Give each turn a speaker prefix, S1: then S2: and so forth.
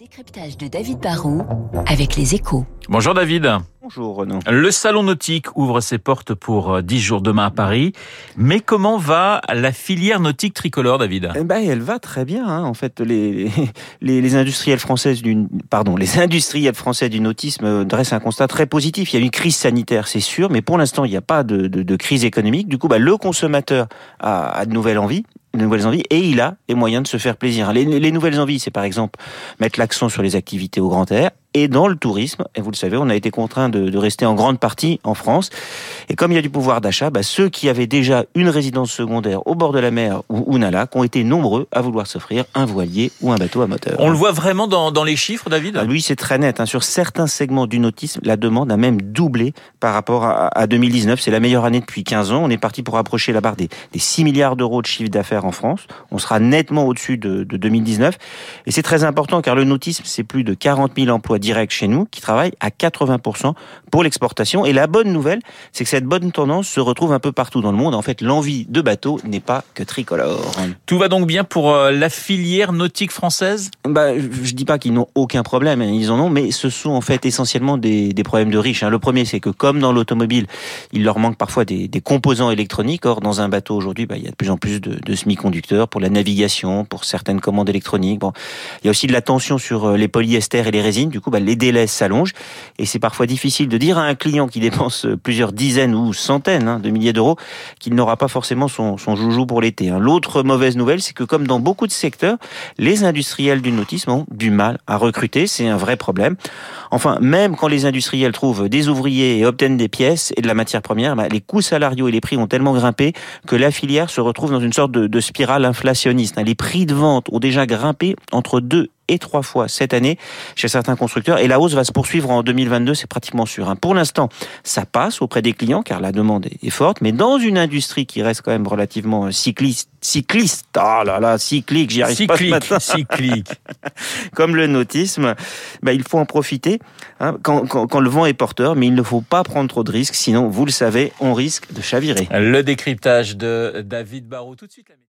S1: Décryptage de David Barrault avec les échos.
S2: Bonjour David.
S3: Bonjour Renaud.
S2: Le salon nautique ouvre ses portes pour 10 jours demain à Paris. Mais comment va la filière nautique tricolore, David?
S3: Eh ben, elle va très bien. Hein. En fait, les, les, les industriels françaises du pardon, les industriels français du nautisme dressent un constat très positif. Il y a une crise sanitaire, c'est sûr, mais pour l'instant, il n'y a pas de, de, de, crise économique. Du coup, bah, le consommateur a, a de nouvelles envies de nouvelles envies et il a les moyens de se faire plaisir. Les, les nouvelles envies, c'est par exemple mettre l'accent sur les activités au grand air et dans le tourisme. Et vous le savez, on a été contraint de, de rester en grande partie en France. Et comme il y a du pouvoir d'achat, bah, ceux qui avaient déjà une résidence secondaire au bord de la mer ou, ou Nalac ont été nombreux à vouloir s'offrir un voilier ou un bateau à moteur.
S2: On le voit vraiment dans, dans les chiffres, David?
S3: Ah, Oui, c'est très net. Hein. Sur certains segments du nautisme, la demande a même doublé par rapport à, à 2019. C'est la meilleure année depuis 15 ans. On est parti pour approcher la barre des, des 6 milliards d'euros de chiffre d'affaires en France. On sera nettement au-dessus de, de 2019. Et c'est très important car le nautisme, c'est plus de 40 000 emplois directs chez nous qui travaillent à 80% pour l'exportation. Et la bonne nouvelle, c'est que cette bonne tendance se retrouve un peu partout dans le monde. En fait, l'envie de bateau n'est pas que tricolore.
S2: Tout va donc bien pour euh, la filière nautique française?
S3: Bah, Je dis pas qu'ils n'ont aucun problème, hein, ils en ont, mais ce sont en fait essentiellement des, des problèmes de riches. Hein. Le premier, c'est que comme dans l'automobile, il leur manque parfois des, des, composants électroniques. Or, dans un bateau aujourd'hui, bah, il y a de plus en plus de, de semi-conducteurs pour la navigation, pour certaines commandes électroniques. Bon, il y a aussi de la tension sur euh, les polyesters et les résines. Du coup, bah, les délais s'allongent et c'est parfois difficile de dire à un client qui dépense plusieurs dizaines ou centaines hein, de milliers d'euros qu'il n'aura pas forcément son, joujou pour l'été. Hein. L'autre mauvaise nouvelle, c'est que comme dans beaucoup de secteurs, les industriels du nautisme ont du mal à recruter. C'est un vrai problème. Enfin, même quand les industriels trouvent des ouvriers et obtiennent des pièces et de la matière première, bah, les coûts salariaux et les prix ont tellement grimpé que la filière se retrouve dans une sorte de, de spirale inflationniste. Hein. Les prix de vente ont déjà grimpé entre 2 et trois fois cette année chez certains constructeurs. Et la hausse va se poursuivre en 2022, c'est pratiquement sûr. Hein. Pour l'instant, ça passe auprès des clients car la demande est forte, mais dans une industrie qui reste quand même relativement cycliste, cycliste, ah oh là là, cyclique, j'y arrive
S2: cyclique,
S3: pas ce matin.
S2: Cyclique.
S3: Comme le nautisme, bah, il faut en profiter hein, quand, quand, quand le vent est porteur, mais il ne faut pas prendre trop de risques, sinon, vous le savez, on risque de chavirer.
S2: Le décryptage de David Barrault tout de suite.